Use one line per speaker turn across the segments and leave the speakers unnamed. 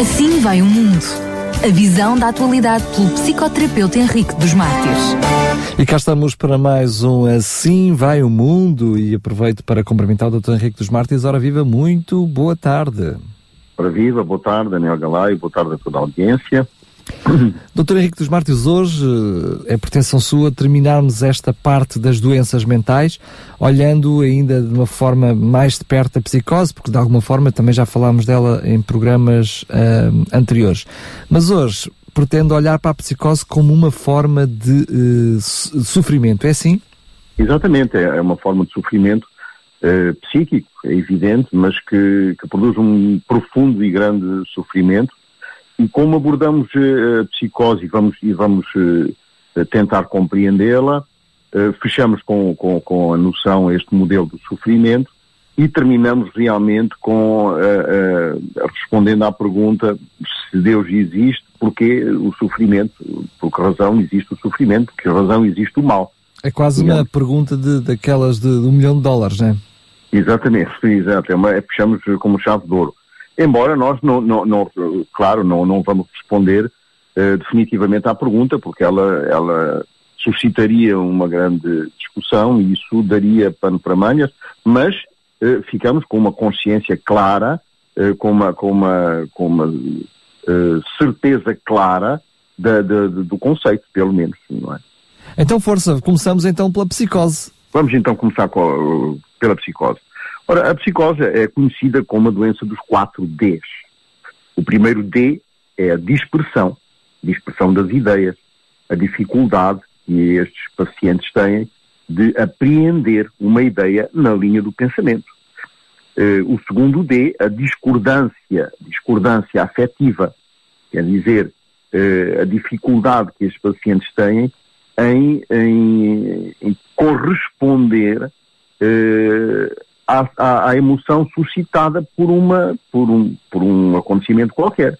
Assim vai o mundo. A visão da atualidade pelo psicoterapeuta Henrique dos Mártires.
E cá estamos para mais um Assim Vai o Mundo e aproveito para cumprimentar o Dr. Henrique dos Mártires. Ora viva, muito boa tarde.
Ora viva, boa tarde, Daniel Galay, boa tarde a toda a audiência.
Doutor Henrique dos Mártires, hoje eh, é pretensão sua terminarmos esta parte das doenças mentais, olhando ainda de uma forma mais de perto a psicose, porque de alguma forma também já falámos dela em programas uh, anteriores. Mas hoje pretendo olhar para a psicose como uma forma de uh, sofrimento, é assim?
Exatamente, é, é uma forma de sofrimento uh, psíquico, é evidente, mas que, que produz um profundo e grande sofrimento e como abordamos uh, a psicose e vamos, e vamos uh, tentar compreendê-la, uh, fechamos com, com, com, a noção, este modelo do sofrimento, e terminamos realmente com respondendo à pergunta se Deus existe, porque o sofrimento, por que razão existe o sofrimento, por que razão existe o mal.
É quase uma pergunta de, daquelas de, de, um milhão de dólares, não é?
Exatamente, exato. É uma, é, fechamos como chave de ouro. Embora nós, não, não, não claro, não, não vamos responder uh, definitivamente à pergunta, porque ela, ela suscitaria uma grande discussão e isso daria pano para manhas, mas uh, ficamos com uma consciência clara, uh, com uma, com uma, com uma certeza clara da, da, do conceito, pelo menos, não é?
Então, força, começamos então pela psicose.
Vamos então começar com, pela psicose. Ora, a psicose é conhecida como a doença dos quatro Ds. O primeiro D é a dispersão, dispersão das ideias, a dificuldade que estes pacientes têm de apreender uma ideia na linha do pensamento. Uh, o segundo D, a discordância, discordância afetiva, quer dizer, uh, a dificuldade que estes pacientes têm em, em, em corresponder uh, à, à, à, emoção suscitada por, uma, por, um, por um acontecimento qualquer.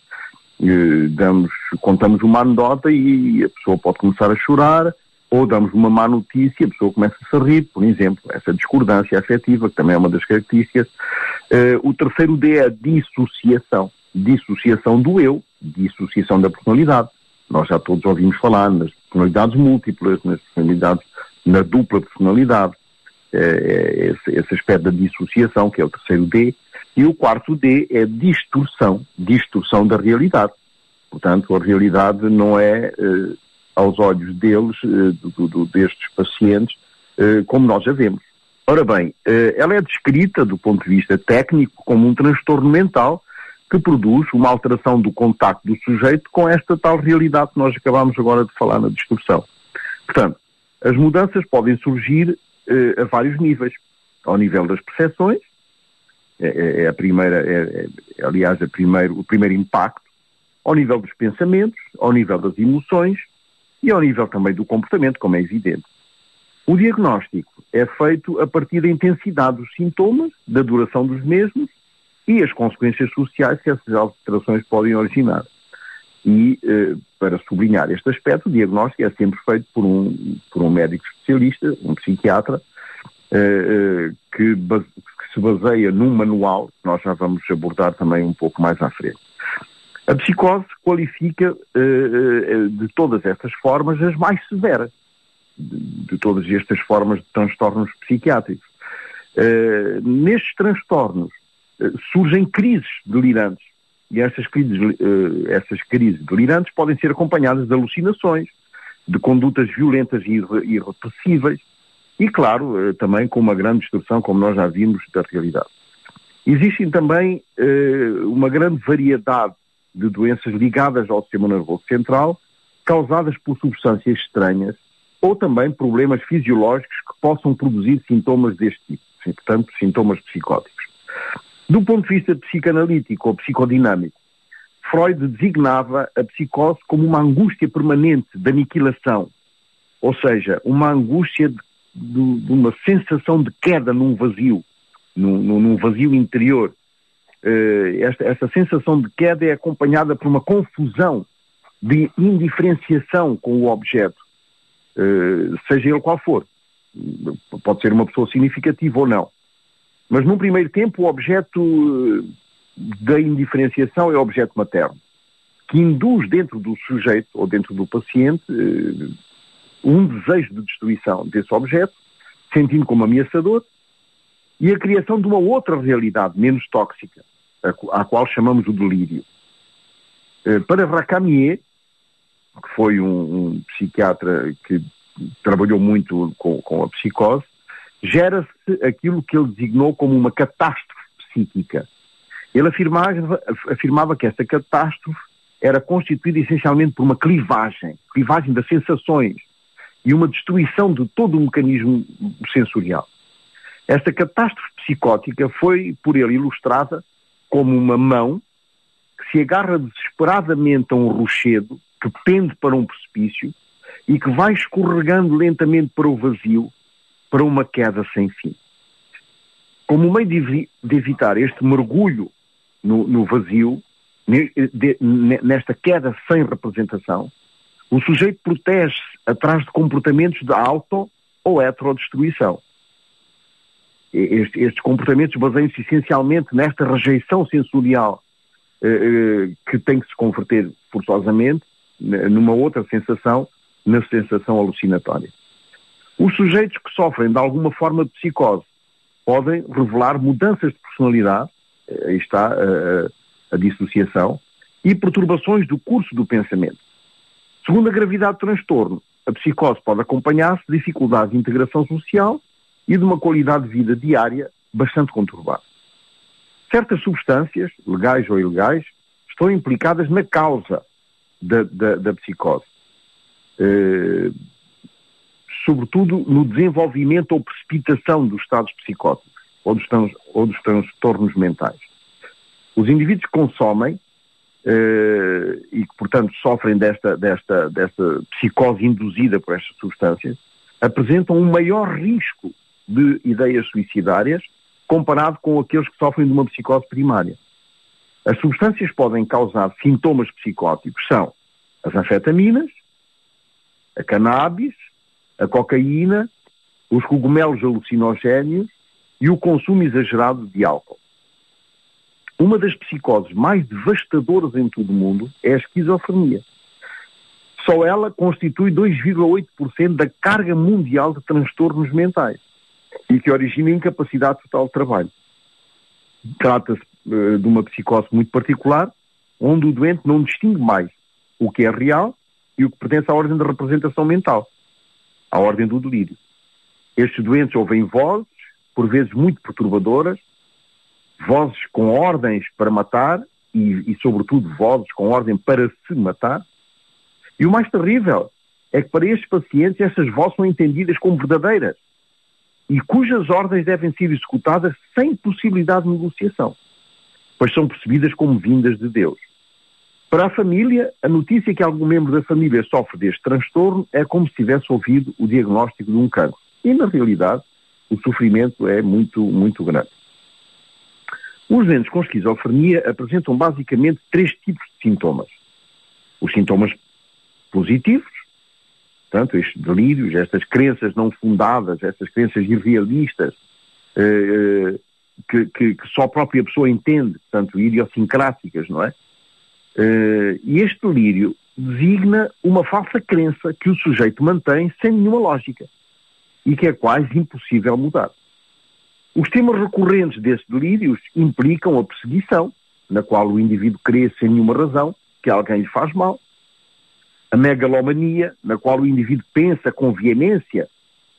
E, damos, contamos uma anedota e a pessoa pode começar a chorar, ou damos uma má notícia a pessoa começa a se rir, por exemplo, essa discordância afetiva, que também é uma das características. Uh, o terceiro D é a dissociação. Dissociação do eu, dissociação da personalidade. Nós já todos ouvimos falar nas personalidades múltiplas, nas personalidades, na dupla personalidade. É, é, esse, esse aspecto da dissociação, que é o terceiro D, e o quarto D é distorção, distorção da realidade. Portanto, a realidade não é, eh, aos olhos deles, eh, do, do, destes pacientes, eh, como nós a vemos. Ora bem, ela é descrita, do ponto de vista técnico, como um transtorno mental que produz uma alteração do contacto do sujeito com esta tal realidade que nós acabamos agora de falar na distorção. Portanto, as mudanças podem surgir a vários níveis. Ao nível das percepções, é, é, é a primeira, é, é, aliás, a primeiro, o primeiro impacto, ao nível dos pensamentos, ao nível das emoções e ao nível também do comportamento, como é evidente. O diagnóstico é feito a partir da intensidade dos sintomas, da duração dos mesmos e as consequências sociais que essas alterações podem originar. E, eh, para sublinhar este aspecto, o diagnóstico é sempre feito por um, por um médico especialista, um psiquiatra, eh, eh, que, se baseia num manual, que nós já vamos abordar também um pouco mais à frente. A psicose qualifica de todas estas formas as mais severas, de todas estas formas de transtornos psiquiátricos. nestes transtornos surgem crises delirantes, e essas crises, uh, essas crises delirantes podem ser acompanhadas de alucinações, de condutas violentas e irrepressíveis, e, claro, uh, também com uma grande distorção, como nós já vimos, da realidade. Existem também uh, uma grande variedade de doenças ligadas ao sistema nervoso central, causadas por substâncias estranhas, ou também problemas fisiológicos que possam produzir sintomas deste tipo, portanto, sintomas psicóticos. Do ponto de vista psicanalítico ou psicodinâmico, Freud designava a psicose como uma angústia permanente de aniquilação, ou seja, uma angústia de, de, uma sensação de queda num vazio, num, num vazio interior. Uh, esta, esta sensação de queda é acompanhada por uma confusão de indiferenciação com o objeto, uh, seja ele qual for. Pode ser uma pessoa significativa ou não. Mas num primeiro tempo o objeto da indiferenciação é objeto materno, que induz dentro do sujeito ou dentro do paciente eh, um desejo de destruição desse objeto, sentindo como ameaçador, e a criação de uma outra realidade menos tóxica, à qual chamamos o delírio. Eh, para Racamier, que foi um, um psiquiatra que trabalhou muito com, com a psicose, gera-se aquilo que ele designou como uma catástrofe psíquica. Ele afirmava, afirmava que essa catástrofe era constituída essencialmente por uma clivagem, clivagem das sensações e uma destruição de todo o mecanismo sensorial. Esta catástrofe psicótica foi por ele ilustrada como uma mão que se agarra desesperadamente a um rochedo que pende para um precipício e que vai escorregando lentamente para o vazio, para uma queda sem fim. Como meio de, evitar este mergulho no, no vazio, nesta queda sem representação, o sujeito protege-se atrás de comportamentos de auto ou heterodestruição. Estes, estes comportamentos baseiam-se essencialmente nesta rejeição sensorial eh, eh, que tem que se converter forçosamente numa outra sensação, na sensação alucinatória. Os sujeitos que sofrem de alguma forma de psicose podem revelar mudanças de personalidade, aí está a, a dissociação, e perturbações do curso do pensamento. Segundo a gravidade do transtorno, a psicose pode acompanhar-se de dificuldades de integração social e de uma qualidade de vida diária bastante conturbada. Certas substâncias, legais ou ilegais, estão implicadas na causa da, da, da psicose. Uh, sobretudo no desenvolvimento ou precipitação dos estados psicóticos ou dos, ou dos transtornos mentais. Os indivíduos que consomem uh, e que, portanto, sofrem desta, desta, desta psicose induzida por estas substâncias apresentam um maior risco de ideias suicidárias comparado com aqueles que sofrem de uma psicose primária. As substâncias podem causar sintomas psicóticos são as anfetaminas, a cannabis, a cocaína, os cogumelos alucinogénios e o consumo exagerado de álcool. Uma das psicoses mais devastadoras em todo o mundo é a esquizofrenia. Só ela constitui 2,8% da carga mundial de transtornos mentais e que origina incapacidade total de trabalho. Trata-se uh, de uma psicose muito particular, onde o doente não distingue mais o que é real e o que pertence à ordem da representação mental, à ordem do delírio. Estes doentes ouvem vozes, por vezes muito perturbadoras, vozes com ordens para matar e, e, sobretudo, vozes com ordem para se matar. E o mais terrível é que para estes pacientes essas vozes são entendidas como verdadeiras e cujas ordens devem ser executadas sem possibilidade de negociação, pois são percebidas como vindas de Deus. Para a família, a notícia que algum membro da família sofre deste transtorno é como se tivesse ouvido o diagnóstico de um cancro. E, na realidade, o sofrimento é muito, muito grande. Os doentes com esquizofrenia apresentam basicamente três tipos de sintomas. Os sintomas positivos, Portanto, estes delírios, estas crenças não fundadas, estas crenças irrealistas, eh, eh, que, que, que, só a própria pessoa entende, portanto, idiosincráticas, não é? Eh, e este delírio designa uma falsa crença que o sujeito mantém sem nenhuma lógica e que é quase impossível mudar. Os temas recorrentes desses delírios implicam a perseguição, na qual o indivíduo crê sem nenhuma razão que alguém lhe faz mal, a megalomania, na qual o indivíduo pensa com veemência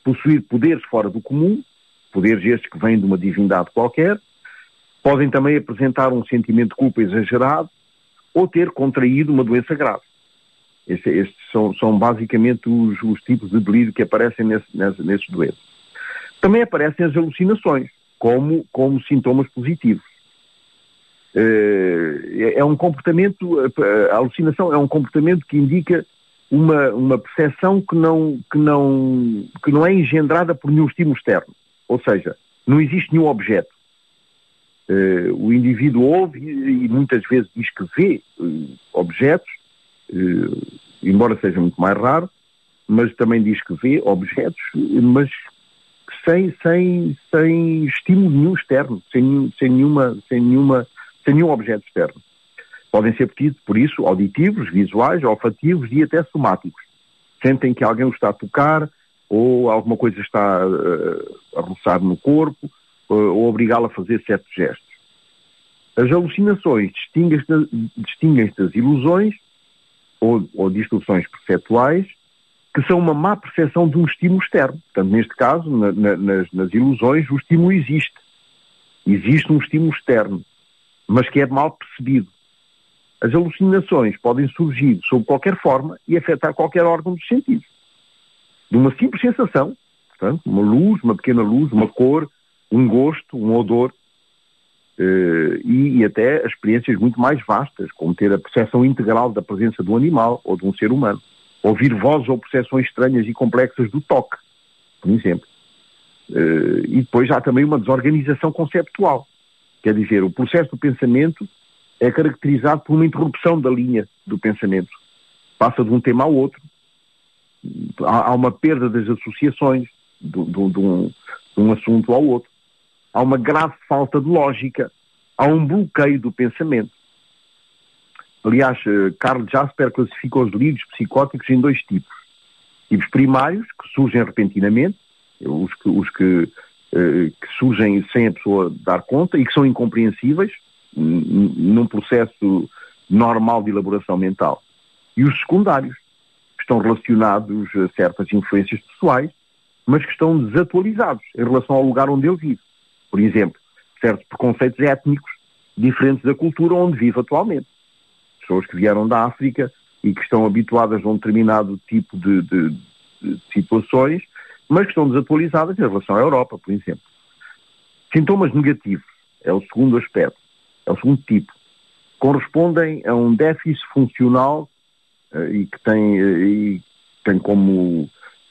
possuir poderes fora do comum, poderes estes que vêm de uma divindade qualquer, podem também apresentar um sentimento de culpa exagerado ou ter contraído uma doença grave. Estes, estes são, são, basicamente os, os, tipos de delírio que aparecem nesse, nesse, nesses doentes. Também aparecem as alucinações, como, como sintomas positivos. Eh, é um comportamento, a alucinação é um comportamento que indica uma, uma percepção que não, que, não, que não é engendrada por nenhum estímulo externo. Ou seja, não existe nenhum objeto. Uh, o indivíduo ouve e, e, muitas vezes diz que vê uh, objetos, uh, embora seja muito mais raro, mas também diz que vê objetos, mas sem, sem, sem estímulo nenhum externo, sem, sem, nenhuma, sem nenhuma sem nenhum objeto externo. Podem ser, por isso, auditivos, visuais, olfativos e até somáticos. Sentem que alguém o está a tocar ou alguma coisa está a roçar no corpo ou obrigá-lo a fazer certos gestos. As alucinações distinguem-se das ilusões ou, ou distorções perceptuais que são uma má percepção de um estímulo externo. Portanto, neste caso, na, na, nas, nas ilusões, o estímulo existe. Existe um estímulo externo, mas que é mal percebido. As alucinações podem surgir sob qualquer forma e afetar qualquer órgão dos sentidos. De uma simples sensação, portanto, uma luz, uma pequena luz, uma cor, um gosto, um odor, eh, e, e, até experiências muito mais vastas, como ter a percepção integral da presença do animal ou de um ser humano. Ouvir vozes ou percepções estranhas e complexas do toque, por exemplo. Eh, e depois há também uma desorganização conceptual. Quer dizer, o processo do pensamento é caracterizado por uma interrupção da linha do pensamento. Passa de um tema ao outro. Há, uma perda das associações de um assunto ao outro. Há uma grave falta de lógica. Há um bloqueio do pensamento. Aliás, eh, Carl Jasper classificou os delírios psicóticos em dois tipos. Tipos primários, que surgem repentinamente, os que, os que, eh, que surgem sem a pessoa dar conta e que são incompreensíveis, num processo normal de elaboração mental. E os secundários, que estão relacionados a certas influências pessoais, mas que estão desatualizados em relação ao lugar onde ele vive. Por exemplo, certos preconceitos étnicos diferentes da cultura onde vive atualmente. Pessoas que vieram da África e que estão habituadas a um determinado tipo de, de, de situações, mas que estão desatualizadas em relação à Europa, por exemplo. Sintomas negativos é o segundo aspecto é o segundo tipo, correspondem a um déficit funcional uh, e que tem, uh, e tem como,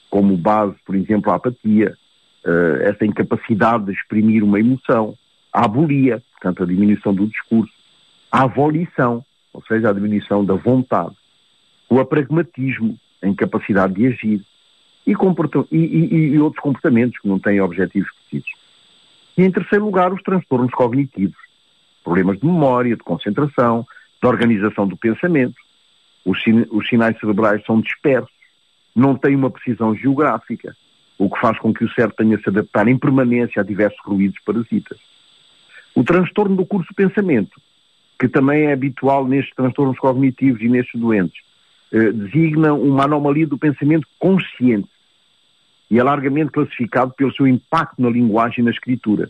como base, por exemplo, a apatia, uh, essa incapacidade de exprimir uma emoção, a abolia, portanto, a diminuição do discurso, a avolição, ou seja, a diminuição da vontade, o apragmatismo, a incapacidade de agir, e, e, e, outros comportamentos que não têm objetivos precisos. E, em terceiro lugar, os transtornos cognitivos, problemas de memória, de concentração, de organização do pensamento. Os, os sinais cerebrais são dispersos, não têm uma precisão geográfica, o que faz com que o cérebro tenha de se adaptar em permanência a diversos ruídos parasitas. O transtorno do curso pensamento, que também é habitual nestes transtornos cognitivos e nestes doentes, eh, designa uma anomalia do pensamento consciente e é largamente classificado pelo seu impacto na linguagem e na escritura.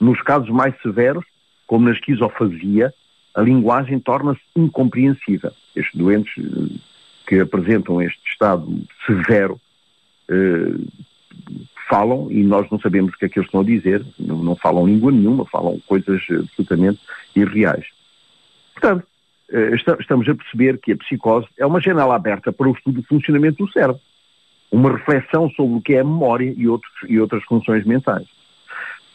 Nos casos mais severos, como na esquizofasia, a linguagem torna-se incompreensível. Estes doentes eh, que apresentam este estado severo falam e nós não sabemos o que é que eles estão a dizer, não, não falam língua nenhuma, falam coisas absolutamente irreais. Portanto, eh, estamos a perceber que a psicose é uma janela aberta para o estudo do funcionamento do cérebro, uma reflexão sobre o que é a memória e, outros, e outras funções mentais.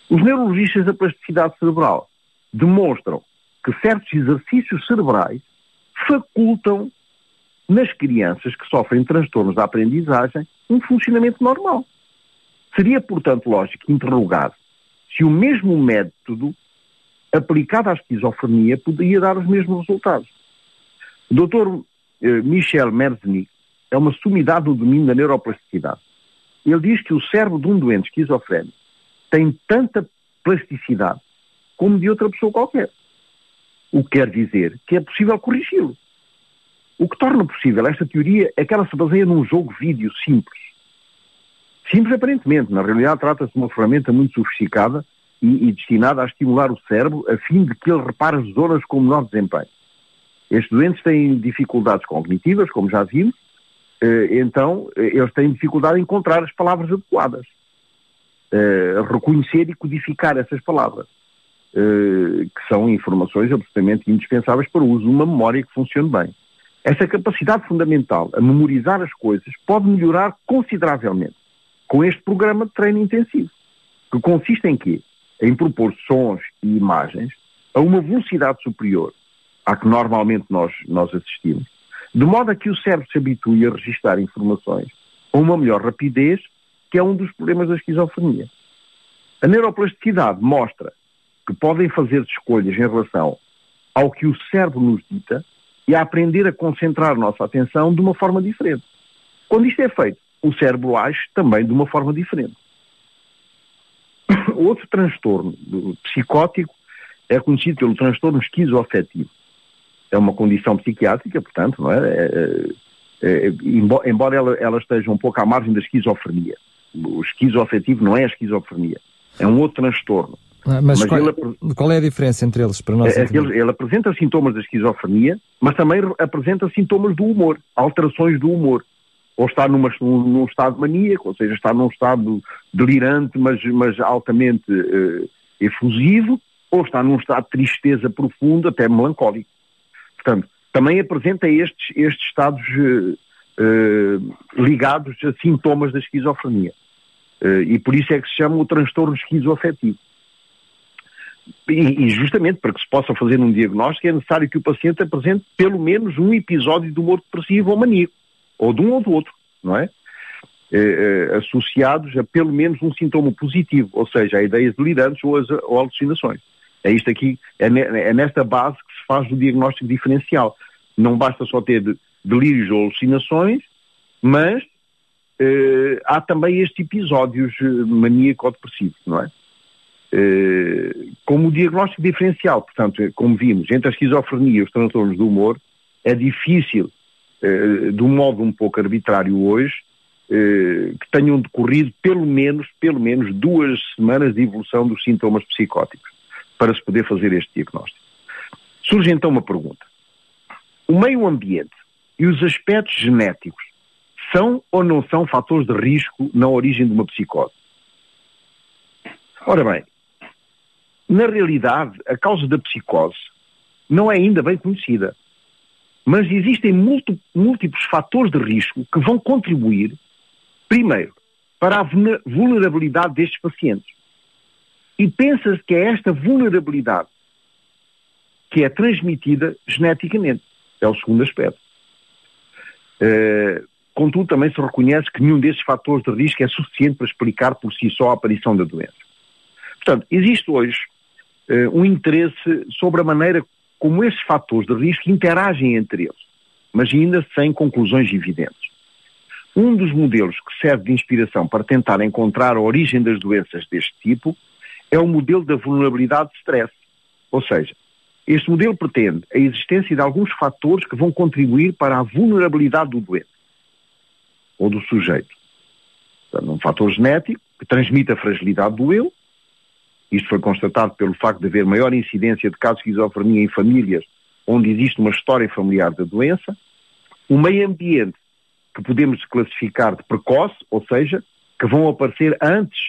Os neurologistas da plasticidade cerebral demonstram que certos exercícios cerebrais facultam nas crianças que sofrem transtornos da aprendizagem um funcionamento normal. Seria, portanto, lógico interrogar se o mesmo método aplicado à esquizofrenia poderia dar os mesmos resultados. O Dr. Eh, Michel Merznik é uma sumidade no domínio da neuroplasticidade. Ele diz que o cérebro de um doente esquizofrénico tem tanta plasticidade como de outra pessoa qualquer. O que quer dizer que é possível corrigi-lo. O que torna possível esta teoria é que ela se baseia num jogo vídeo simples. Simples aparentemente, na realidade trata-se de uma ferramenta muito sofisticada e, e, destinada a estimular o cérebro a fim de que ele repare as zonas com menor desempenho. Estes doentes têm dificuldades cognitivas, como já vimos, eh, então eh, eles têm dificuldade em encontrar as palavras adequadas, eh, reconhecer e codificar essas palavras. Que são informações absolutamente indispensáveis para o uso de uma memória que funcione bem. Essa capacidade fundamental a memorizar as coisas pode melhorar consideravelmente com este programa de treino intensivo, que consiste em quê? Em propor sons e imagens a uma velocidade superior à que normalmente nós, nós assistimos, de modo a que o cérebro se habitue a registrar informações a uma melhor rapidez, que é um dos problemas da esquizofrenia. A neuroplasticidade mostra que podem fazer escolhas em relação ao que o cérebro nos dita e a aprender a concentrar nossa atenção de uma forma diferente. Quando isto é feito, o cérebro age também de uma forma diferente. Outro transtorno psicótico é conhecido pelo transtorno esquizoafetivo. É uma condição psiquiátrica, portanto, não é? é, é, é embora ela, ela, esteja um pouco à margem da esquizofrenia. O esquizoafetivo não é a esquizofrenia, é um outro transtorno.
Ah, mas, mas qual, ele, qual, é a diferença entre eles para nós?
É, ele, ele, apresenta sintomas da esquizofrenia, mas também apresenta sintomas do humor, alterações do humor. Ou está numa, num, estado maníaco, ou seja, está num estado delirante, mas, mas altamente uh, efusivo, ou está num estado de tristeza profundo, até melancólico. Portanto, também apresenta estes, estes estados uh, uh, ligados a sintomas da esquizofrenia. e por isso é que se chama o transtorno esquizoafetivo. E, justamente para que se possa fazer um diagnóstico é necessário que o paciente apresente pelo menos um episódio de humor depressivo ou maníaco, ou de um ou do outro, não é? Eh, eh, associados a pelo menos um sintoma positivo, ou seja, a ideias delirantes ou, as, ou alucinações. É isto aqui, é, ne, é, nesta base que se faz o diagnóstico diferencial. Não basta só ter delírios ou alucinações, mas eh, há também estes episódios eh, maníaco-depressivos, não é? Eh, como diagnóstico diferencial, portanto, como vimos, entre a esquizofrenia e os transtornos do humor, é difícil, eh, de um modo um pouco arbitrário hoje, eh, que tenham decorrido pelo menos, pelo menos duas semanas de evolução dos sintomas psicóticos para se poder fazer este diagnóstico. Surge então uma pergunta. O meio ambiente e os aspectos genéticos são ou não são fatores de risco na origem de uma psicose? Ora bem, na realidade, a causa da psicose não é ainda bem conhecida. Mas existem múltiplos fatores de risco que vão contribuir, primeiro, para a vulnerabilidade destes pacientes. E pensa-se que é esta vulnerabilidade que é transmitida geneticamente. É o segundo aspecto. Uh, contudo, também se reconhece que nenhum desses fatores de risco é suficiente para explicar por si só a aparição da doença. Portanto, existe hoje uh, um interesse sobre a maneira como esses fatores de risco interagem entre eles, mas ainda sem conclusões evidentes. Um dos modelos que serve de inspiração para tentar encontrar a origem das doenças deste tipo é o modelo da vulnerabilidade de stress. Ou seja, este modelo pretende a existência de alguns fatores que vão contribuir para a vulnerabilidade do doente ou do sujeito. Portanto, um fator genético que transmite a fragilidade do eu, isto foi constatado pelo facto de haver maior incidência de casos de esquizofrenia em famílias onde existe uma história familiar da doença. O meio ambiente, que podemos classificar de precoce, ou seja, que vão aparecer antes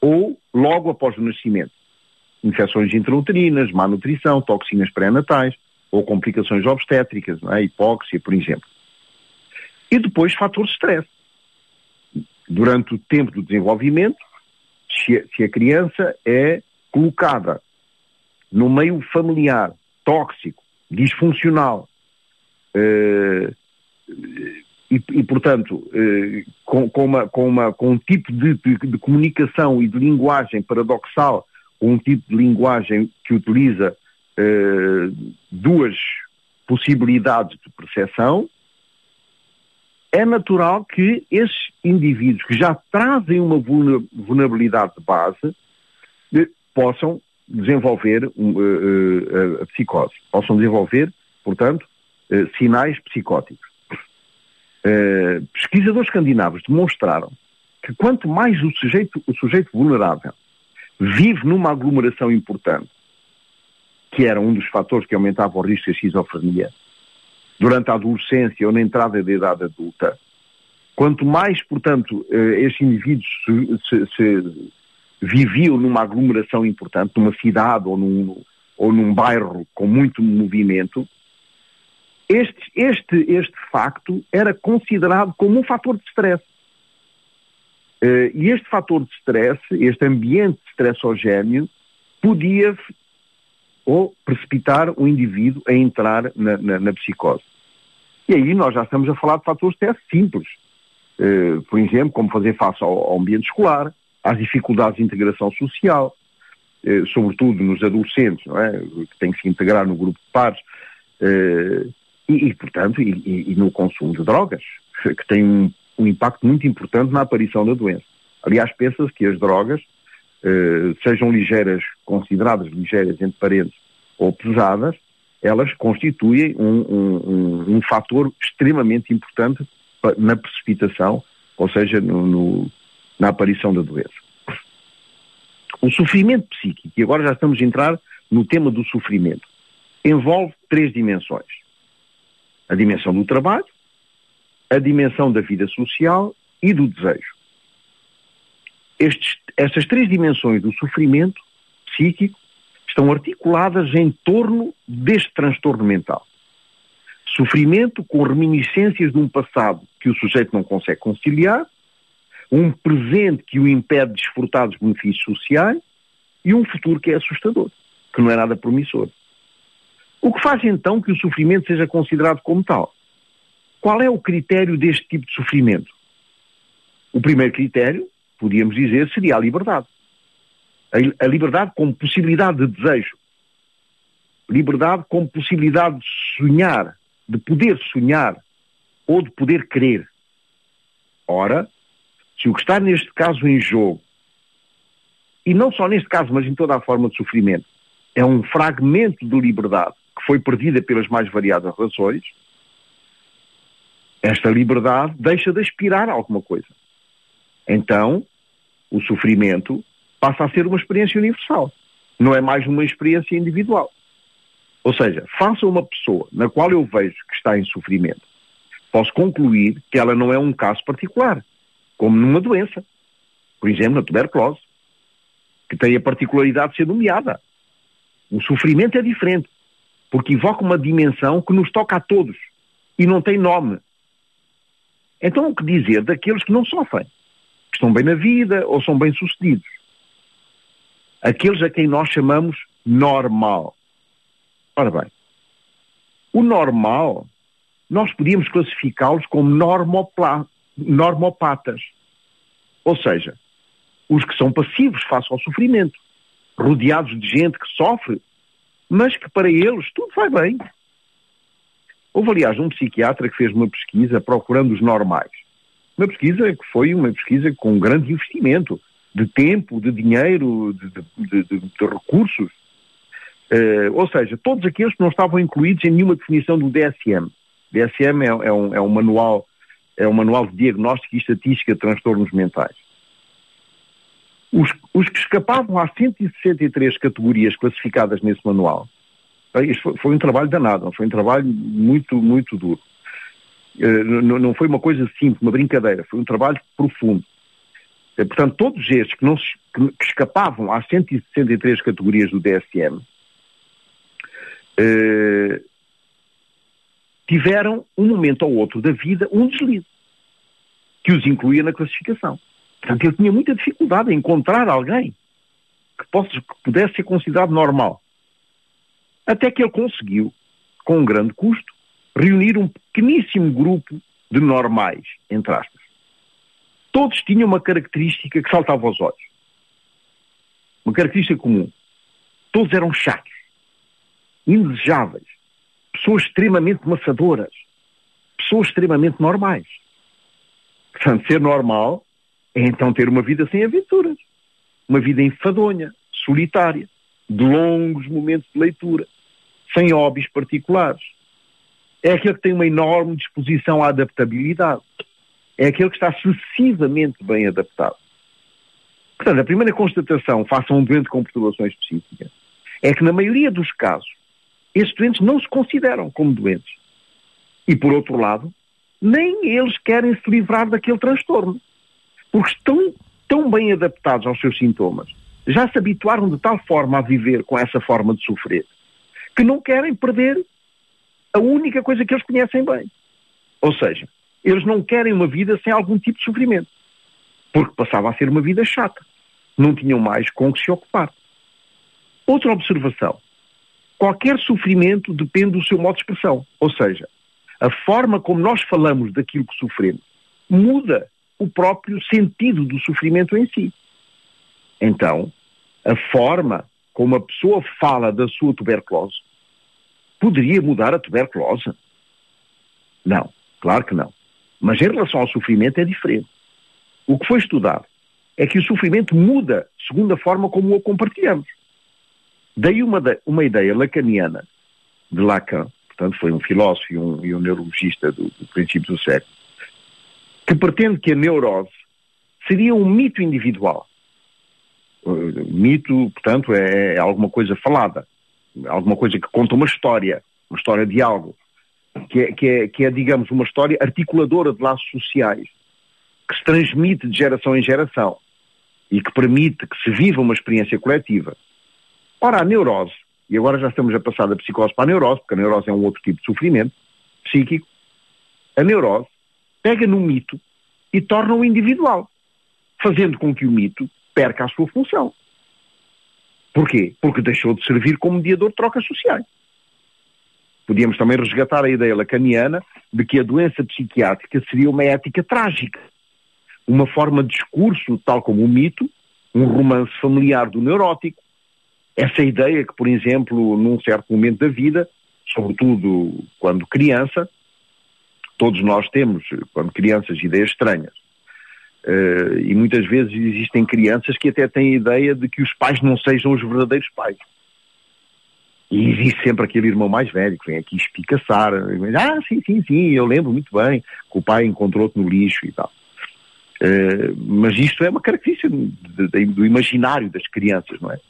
ou logo após o nascimento. Infecções intrauterinas, má nutrição, toxinas pré-natais ou complicações obstétricas, é? hipóxia, por exemplo. E depois fatores de stress. Durante o tempo do desenvolvimento, se, se a criança é colocada no meio familiar tóxico, disfuncional, uh, e, e, portanto, uh, com, com, uma, com, uma, com um tipo de, de, comunicação e de linguagem paradoxal, um tipo de linguagem que utiliza uh, duas possibilidades de percepção, é natural que esses indivíduos que já trazem uma vulnerabilidade de base de, possam desenvolver uh, uh, a psicose, possam desenvolver, portanto, sinais psicóticos. pesquisadores escandinavos demonstraram que quanto mais o sujeito, o sujeito vulnerável vive numa aglomeração importante, que era um dos fatores que aumentava o risco de esquizofrenia, durante a adolescência ou na entrada da idade adulta, quanto mais, portanto, eh, estes indivíduos se, se, numa aglomeração importante, numa cidade ou num, ou num bairro com muito movimento, este, este, este facto era considerado como um fator de stress. Uh, e este fator de stress, este ambiente estressogéneo, podia ou precipitar o indivíduo a entrar na, na, na psicose. E aí nós já estamos a falar de fatores stress simples. Uh, por exemplo, como fazer face ao, ao, ambiente escolar, às dificuldades de integração social, eh, sobretudo nos adolescentes, não é? que têm que se integrar no grupo de pares, eh, e, e, portanto, e, e, no consumo de drogas, que tem um, um, impacto muito importante na aparição da doença. Aliás, pensa-se que as drogas, sejam ligeiras, consideradas ligeiras entre parentes ou pesadas, elas constituem um, um, um fator extremamente importante na precipitação, ou seja, no, no, na aparição da doença. O sofrimento psíquico, e agora já estamos a entrar no tema do sofrimento, envolve três dimensões. A dimensão do trabalho, a dimensão da vida social e do desejo. Estes, estas três dimensões do sofrimento psíquico estão articuladas em torno deste transtorno mental. Sofrimento com reminiscências de um passado que o sujeito não consegue conciliar, um presente que o impede de desfrutar dos benefícios sociais e um futuro que é assustador, que não é nada promissor. O que faz então que o sofrimento seja considerado como tal? Qual é o critério deste tipo de sofrimento? O primeiro critério, podíamos dizer, seria a liberdade. A, a liberdade como possibilidade de desejo. Liberdade como possibilidade de sonhar, de poder sonhar ou de poder querer. Ora, se o que está neste caso em jogo, e não só neste caso, mas em toda a forma de sofrimento, é um fragmento de liberdade que foi perdida pelas mais variadas razões, esta liberdade deixa de aspirar a alguma coisa. Então, o sofrimento passa a ser uma experiência universal. Não é mais uma experiência individual. Ou seja, faça uma pessoa na qual eu vejo que está em sofrimento, posso concluir que ela não é um caso particular como numa doença. Por exemplo, na tuberculose, que tem a particularidade de ser nomeada. O sofrimento é diferente, porque evoca uma dimensão que nos toca a todos e não tem nome. Então, o que dizer daqueles que não sofrem, que estão bem na vida ou são bem-sucedidos? Aqueles a quem nós chamamos normal. Ora bem, o normal, nós podíamos classificá-los como normopatas. Ou seja, os que são passivos face ao sofrimento, rodeados de gente que sofre, mas que para eles tudo vai bem. Houve, aliás, um psiquiatra que fez uma pesquisa procurando os normais. Uma pesquisa que foi uma pesquisa com um grande investimento de tempo, de dinheiro, de, de, de, de recursos. Uh, ou seja, todos aqueles que não estavam incluídos em nenhuma definição do DSM. DSM é, é, um, é um manual é o Manual de Diagnóstico e Estatística de Transtornos Mentais. Os, os que escapavam às 163 categorias classificadas nesse manual, isto foi, foi um trabalho danado, foi um trabalho muito, muito duro. Uh, não, não, foi uma coisa simples, uma brincadeira, foi um trabalho profundo. Uh, portanto, todos estes que, não, que, escapavam às 163 categorias do DSM eh, tiveram um momento ou outro da vida um deslize que os incluía na classificação. Portanto, ele tinha muita dificuldade em encontrar alguém que, possa, que pudesse ser considerado normal. Até que ele conseguiu, com um grande custo, reunir um pequeníssimo grupo de normais, entre aspas. Todos tinham uma característica que saltava aos olhos. Uma característica comum. Todos eram chatos, indesejáveis, pessoas extremamente maçadoras, pessoas extremamente normais. Portanto, ser normal é então ter uma vida sem aventuras, uma vida enfadonha, solitária, de longos momentos de leitura, sem hobbies particulares. É aquele que tem uma enorme disposição à adaptabilidade. É aquele que está excessivamente bem adaptado. Portanto, a primeira constatação, face a um doente com perturbações psíquicas, é que na maioria dos casos esses doentes não se consideram como doentes. E, por outro lado, nem eles querem se livrar daquele transtorno. Porque estão tão bem adaptados aos seus sintomas, já se habituaram de tal forma a viver com essa forma de sofrer, que não querem perder a única coisa que eles conhecem bem. Ou seja, eles não querem uma vida sem algum tipo de sofrimento. Porque passava a ser uma vida chata. Não tinham mais com que se ocupar. Outra observação qualquer sofrimento depende do seu modo de expressão. Ou seja, a forma como nós falamos daquilo que sofremos muda o próprio sentido do sofrimento em si. Então, a forma como a pessoa fala da sua tuberculose, poderia mudar a tuberculose? Não, claro que não. Mas em relação ao sofrimento é diferente. O que foi estudado é que o sofrimento muda segundo a forma como o compartilhamos. Daí uma, uma ideia lacaniana de Lacan, portanto foi um filósofo e um, e um neurologista do, do princípio do século, que pretende que a neurose seria um mito individual. Mito, portanto, é, é, alguma coisa falada, alguma coisa que conta uma história, uma história de algo, que é, que é, que é digamos, uma história articuladora de laços sociais, que se transmite de geração em geração e que permite que se viva uma experiência coletiva. Ora, a neurose, e agora já estamos a passar da psicose para a neurose, porque a neurose é um outro tipo de sofrimento psíquico, a neurose pega no mito e torna-o individual, fazendo com que o mito perca a sua função. Porquê? Porque deixou de servir como mediador de trocas sociais. Podíamos também resgatar a ideia lacaniana de que a doença psiquiátrica seria uma ética trágica, uma forma de discurso, tal como o mito, um romance familiar do neurótico. Essa ideia que, por exemplo, num certo momento da vida, sobretudo quando criança, todos nós temos, quando crianças, ideias estranhas. Uh, e muitas vezes existem crianças que até têm a ideia de que os pais não sejam os verdadeiros pais. E existe sempre aquele irmão mais velho que vem aqui espicaçar. Ah, sim, sim, sim, eu lembro muito bem que o pai encontrou-te no lixo e tal. Uh, mas isto é uma característica do, do imaginário das crianças, não é?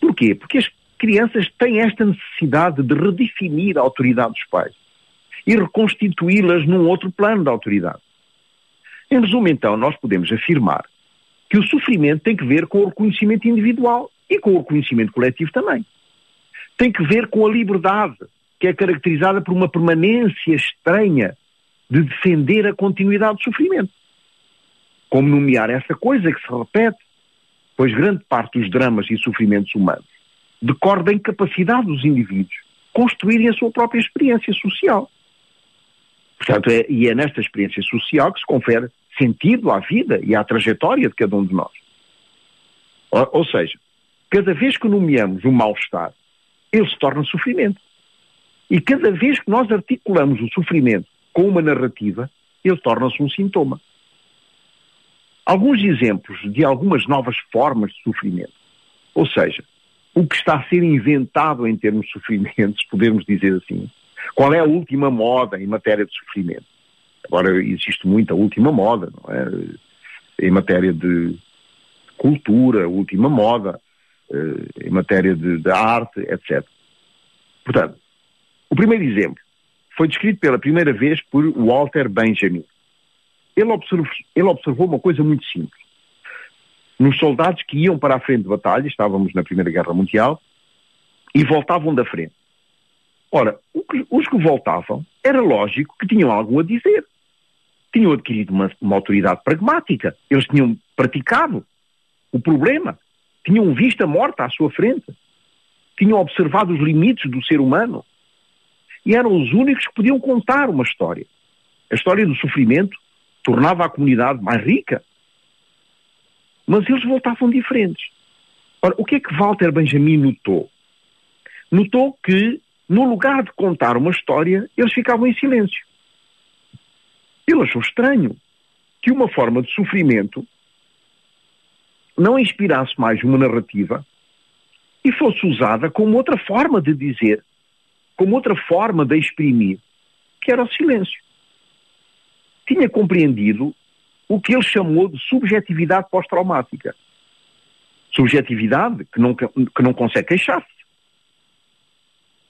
Porquê? Porque as crianças têm esta necessidade de redefinir a autoridade dos pais e reconstituí-las num outro plano de autoridade. Em resumo, então, nós podemos afirmar que o sofrimento tem que ver com o reconhecimento individual e com o reconhecimento coletivo também. Tem que ver com a liberdade, que é caracterizada por uma permanência estranha de defender a continuidade do sofrimento. Como nomear essa coisa que se repete? Pois grande parte dos dramas e sofrimentos humanos decorre da incapacidade dos indivíduos construírem a sua própria experiência social. Portanto, é, e é nesta experiência social que se confere sentido à vida e à trajetória de cada um de nós. Ou, ou seja, cada vez que nomeamos um mal-estar, ele se torna sofrimento. E cada vez que nós articulamos o sofrimento com uma narrativa, ele torna-se um sintoma alguns exemplos de algumas novas formas de sofrimento. Ou seja, o que está a ser inventado em termos de sofrimento, se pudermos dizer assim. Qual é a última moda em matéria de sofrimento? Agora existe muita última moda, não é? Em matéria de cultura, última moda, em matéria de, arte, etc. Portanto, o primeiro exemplo foi descrito pela primeira vez por Walter Benjamin ele observou, ele observou uma coisa muito simples. Nos soldados que iam para a frente de batalha, estávamos na Primeira Guerra Mundial, e voltavam da frente. Ora, os que voltavam, era lógico que tinham algo a dizer. Tinham adquirido uma, uma autoridade pragmática. Eles tinham praticado o problema. Tinham visto a morte à sua frente. Tinham observado os limites do ser humano. E eram os únicos que podiam contar uma história. A história do sofrimento, tornava a comunidade mais rica. Mas eles voltavam diferentes. Ora, o que é que Walter Benjamin notou? Notou que, no lugar de contar uma história, eles ficavam em silêncio. Ele achou estranho que uma forma de sofrimento não inspirasse mais uma narrativa e fosse usada como outra forma de dizer, como outra forma de exprimir, que era o silêncio tinha compreendido o que ele chamou de subjetividade pós-traumática. Subjetividade que não, que não consegue queixar-se.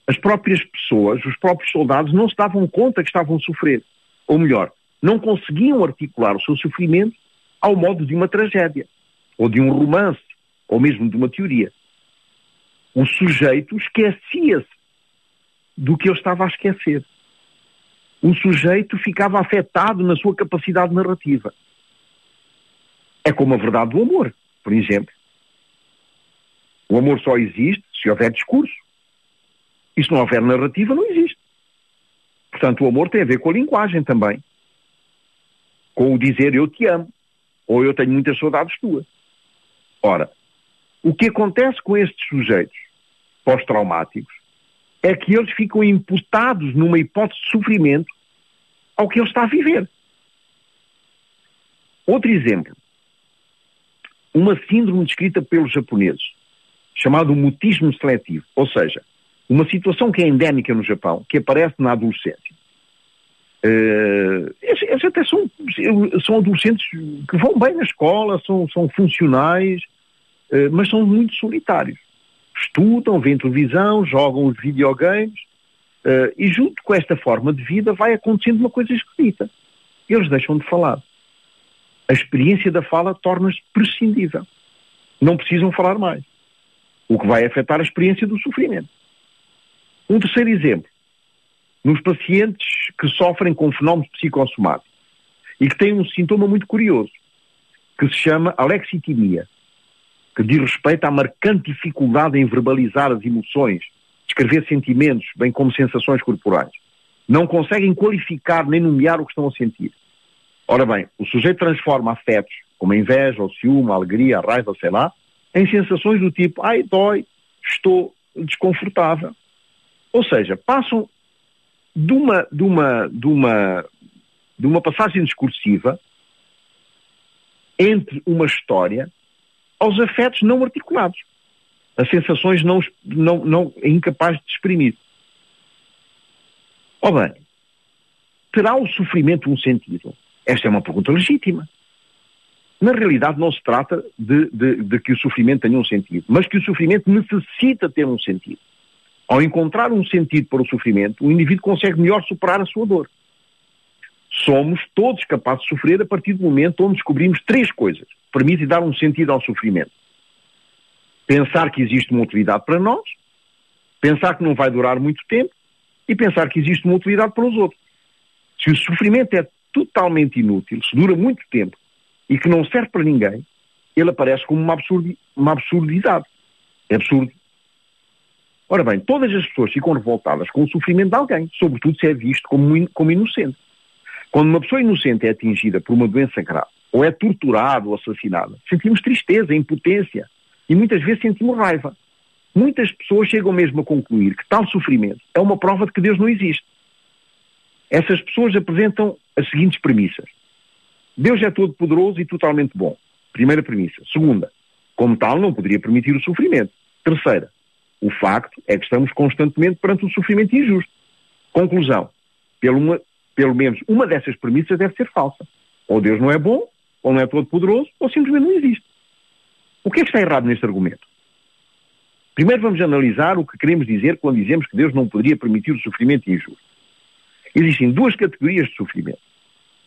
As próprias pessoas, os próprios soldados, não se davam conta que estavam a sofrer. Ou melhor, não conseguiam articular o seu sofrimento ao modo de uma tragédia, ou de um romance, ou mesmo de uma teoria. O sujeito esquecia-se do que ele estava a esquecer o sujeito ficava afetado na sua capacidade narrativa. É como a verdade do amor, por exemplo. O amor só existe se houver discurso. E se não houver narrativa, não existe. Portanto, o amor tem a ver com a linguagem também. Com o dizer eu te amo. Ou eu tenho muitas saudades tuas. Ora, O que acontece com estes sujeitos pós-traumáticos é que eles ficam imputados numa hipótese de sofrimento ao que ele está a viver. Outro exemplo. Uma síndrome descrita pelos japoneses, chamado mutismo seletivo, ou seja, uma situação que é endémica no Japão, que aparece na adolescência. Uh, eles, até são, são adolescentes que vão bem na escola, são, são funcionais, mas são muito solitários. Estudam, veem televisão, jogam os videogames, uh, e junto com esta forma de vida vai acontecendo uma coisa esquisita. Eles deixam de falar. A experiência da fala torna-se prescindível. Não precisam falar mais. O que vai afetar a experiência do sofrimento. Um terceiro exemplo nos pacientes que sofrem com fenómenos psicossomáticos e que têm um sintoma muito curioso, que se chama alexitimia, que diz respeito à marcante dificuldade em verbalizar as emoções, descrever sentimentos, bem como sensações corporais. Não conseguem qualificar nem nomear o que estão a sentir. Ora bem, o sujeito transforma afetos, como a inveja, o ciúme, a alegria, a raiva, sei lá, em sensações do tipo, ai, dói, estou desconfortável. Ou seja, passam de uma, de uma, de uma, de uma passagem discursiva entre uma história aos afetos não articulados, as sensações não, não, não incapazes de exprimir. Ó bem, terá o sofrimento um sentido? Esta é uma pergunta legítima. Na realidade, não se trata de, de, de que o sofrimento tenha um sentido, mas que o sofrimento necessita ter um sentido. Ao encontrar um sentido para o sofrimento, o indivíduo consegue melhor superar a sua dor. Somos todos capazes de sofrer a partir do momento onde descobrimos três coisas que permitem dar um sentido ao sofrimento. Pensar que existe uma utilidade para nós, pensar que não vai durar muito tempo e pensar que existe uma utilidade para os outros. Se o sofrimento é totalmente inútil, se dura muito tempo e que não serve para ninguém, ele aparece como uma, absurdi uma absurdidade. É absurdo. Ora bem, todas as pessoas ficam revoltadas com o sofrimento de alguém, sobretudo se é visto como, como inocente. Quando uma pessoa inocente é atingida por uma doença grave, ou é torturada ou assassinada, sentimos tristeza, impotência e muitas vezes sentimos raiva. Muitas pessoas chegam mesmo a concluir que tal sofrimento é uma prova de que Deus não existe. Essas pessoas apresentam as seguintes premissas. Deus é todo poderoso e totalmente bom. Primeira premissa. Segunda, como tal, não poderia permitir o sofrimento. Terceira, o facto é que estamos constantemente perante um sofrimento injusto. Conclusão. Pelo, pelo menos uma dessas premissas deve ser falsa. Ou Deus não é bom, ou não é todo poderoso, ou simplesmente não existe. O que é que está errado neste argumento? Primeiro vamos analisar o que queremos dizer quando dizemos que Deus não poderia permitir o sofrimento injusto. Existem duas categorias de sofrimento.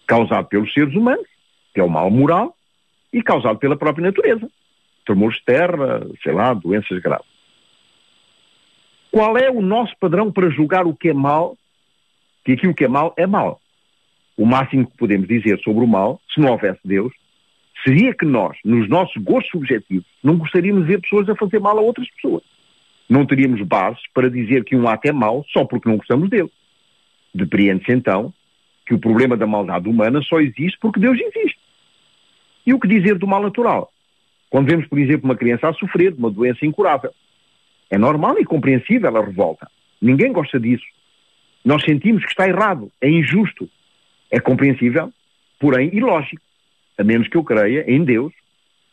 Causado pelos seres humanos, que é o mal moral, e causado pela própria natureza. Tremores de terra, sei lá, doenças graves. Qual é o nosso padrão para julgar o que é mal? Que aquilo que é mal é mal. O máximo que podemos dizer sobre o mal, se não houvesse Deus, seria que nós, nos nossos gostos subjetivos, não gostaríamos de ver pessoas a fazer mal a outras pessoas. Não teríamos bases para dizer que um ato é mau só porque não gostamos dele. Depreende-se então que o problema da maldade humana só existe porque Deus existe. E o que dizer do mal natural? Quando vemos, por exemplo, uma criança a sofrer de uma doença incurável, é normal e compreensível a revolta. Ninguém gosta disso. Nós sentimos que está errado, é injusto. É compreensível, porém ilógico. A menos que eu creia em Deus,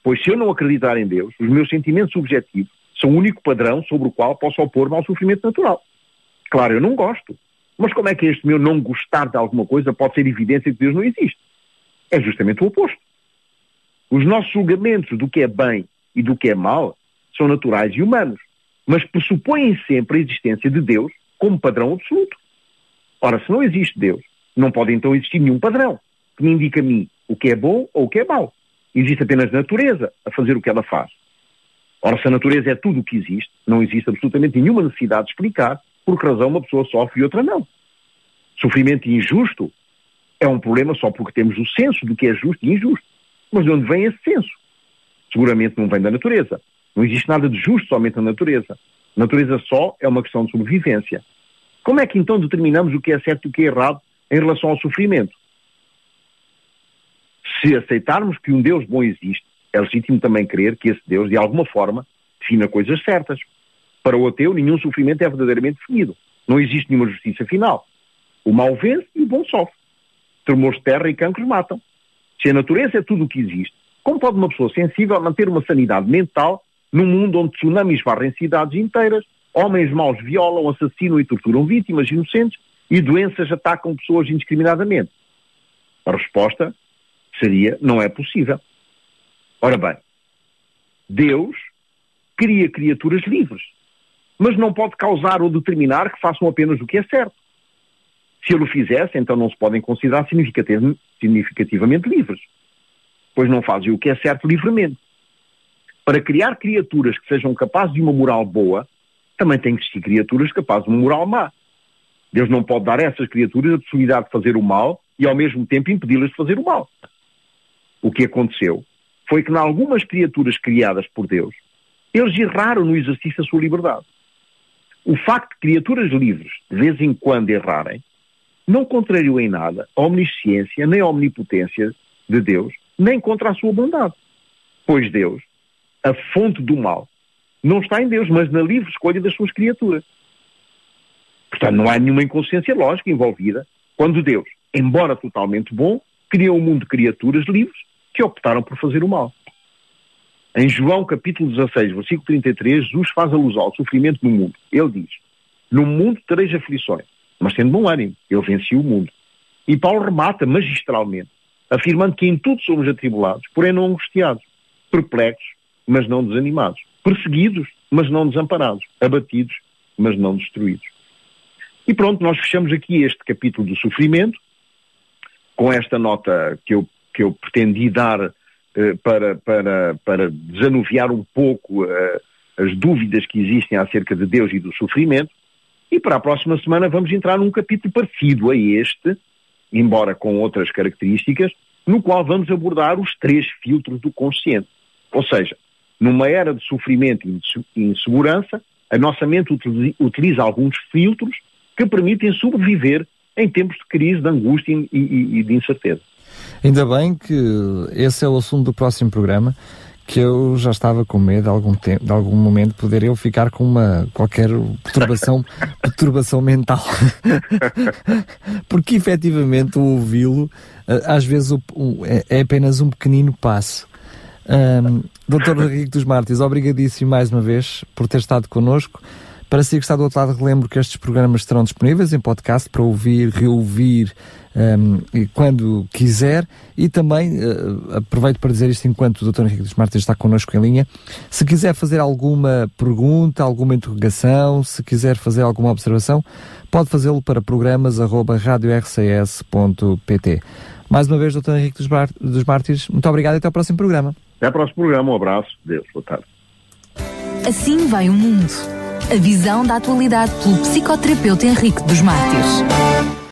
pois se eu não acreditar em Deus, os meus sentimentos subjetivos são o único padrão sobre o qual posso opor-me ao sofrimento natural. Claro, eu não gosto. Mas como é que este meu não gostar de alguma coisa pode ser evidência de que Deus não existe? É justamente o oposto. Os nossos julgamentos do que é bem e do que é mal são naturais e humanos mas pressupõem sempre a existência de Deus como padrão absoluto. Ora, se não existe Deus, não pode então existir nenhum padrão que me indique a mim o que é bom ou o que é mau. Existe apenas natureza a fazer o que ela faz. Ora, se a natureza é tudo o que existe, não existe absolutamente nenhuma necessidade de explicar por que razão uma pessoa sofre e outra não. Sofrimento injusto é um problema só porque temos o senso do que é justo e injusto. Mas de onde vem esse senso? Seguramente não vem da natureza. Não existe nada de justo somente na natureza. Natureza só é uma questão de sobrevivência. Como é que então determinamos o que é certo e o que é errado em relação ao sofrimento? Se aceitarmos que um Deus bom existe, é legítimo também crer que esse Deus, de alguma forma, defina coisas certas. Para o ateu, nenhum sofrimento é verdadeiramente definido. Não existe nenhuma justiça final. O mal vence e o bom sofre. Tremores de terra e cancros matam. Se a natureza é tudo o que existe, como pode uma pessoa sensível manter uma sanidade mental num mundo onde tsunamis varrem cidades inteiras, homens maus violam, assassinam e torturam vítimas inocentes e doenças atacam pessoas indiscriminadamente? A resposta seria: não é possível. Ora bem, Deus cria criaturas livres, mas não pode causar ou determinar que façam apenas o que é certo. Se ele o fizesse, então não se podem considerar significativamente livres, pois não fazem o que é certo livremente. Para criar criaturas que sejam capazes de uma moral boa, também tem que existir criaturas capazes de uma moral má. Deus não pode dar a essas criaturas a possibilidade de fazer o mal e ao mesmo tempo impedi-las de fazer o mal. O que aconteceu foi que, em algumas criaturas criadas por Deus, eles erraram no exercício da sua liberdade. O facto de criaturas livres, de vez em quando, errarem, não contrariou em nada a omnisciência nem a omnipotência de Deus, nem contra a sua bondade. Pois Deus, a fonte do mal, não está em Deus, mas na livre escolha das suas criaturas. Portanto, não há nenhuma inconsciência lógica envolvida quando Deus, embora totalmente bom, criou um mundo de criaturas livres que optaram por fazer o mal. Em João capítulo 16, versículo 33, Jesus faz alusão ao sofrimento no mundo. Ele diz, no mundo tereis aflições, mas tendo bom ânimo, ele venceu o mundo. E Paulo remata magistralmente, afirmando que em tudo somos atribulados, porém não angustiados, perplexos, mas não desanimados, perseguidos, mas não desamparados, abatidos, mas não destruídos. E pronto, nós fechamos aqui este capítulo do sofrimento, com esta nota que eu, que eu pretendi dar eh, para, para, para desanuviar um pouco eh, as dúvidas que existem acerca de Deus e do sofrimento, e para a próxima semana vamos entrar num capítulo parecido a este, embora com outras características, no qual vamos abordar os três filtros do consciente. Ou seja, numa era de sofrimento e insegurança, a nossa mente utiliza alguns filtros que permitem sobreviver em tempos de crise, de angústia e, e, e de incerteza.
Ainda bem que esse é o assunto do próximo programa que eu já estava com medo de algum tempo, de algum momento poder eu ficar com uma qualquer perturbação, perturbação mental. Porque efetivamente o ouvi-lo eh, às vezes é, é apenas um pequenino passo. Um, Doutor Henrique dos Martins, obrigadíssimo mais uma vez por ter estado connosco. Para si que está do outro lado, relembro que estes programas estarão disponíveis em podcast para ouvir, reouvir um, quando quiser. E também uh, aproveito para dizer isto enquanto o Dr. Henrique dos Martins está connosco em linha. Se quiser fazer alguma pergunta, alguma interrogação, se quiser fazer alguma observação, pode fazê-lo para programas.radiorcs.pt. Mais uma vez, Dr. Henrique dos, Bar dos Mártires, muito obrigado e até ao próximo programa.
Até ao próximo programa, um abraço, Deus, boa tarde.
Assim vai o mundo. A visão da atualidade pelo psicoterapeuta Henrique dos Mártires.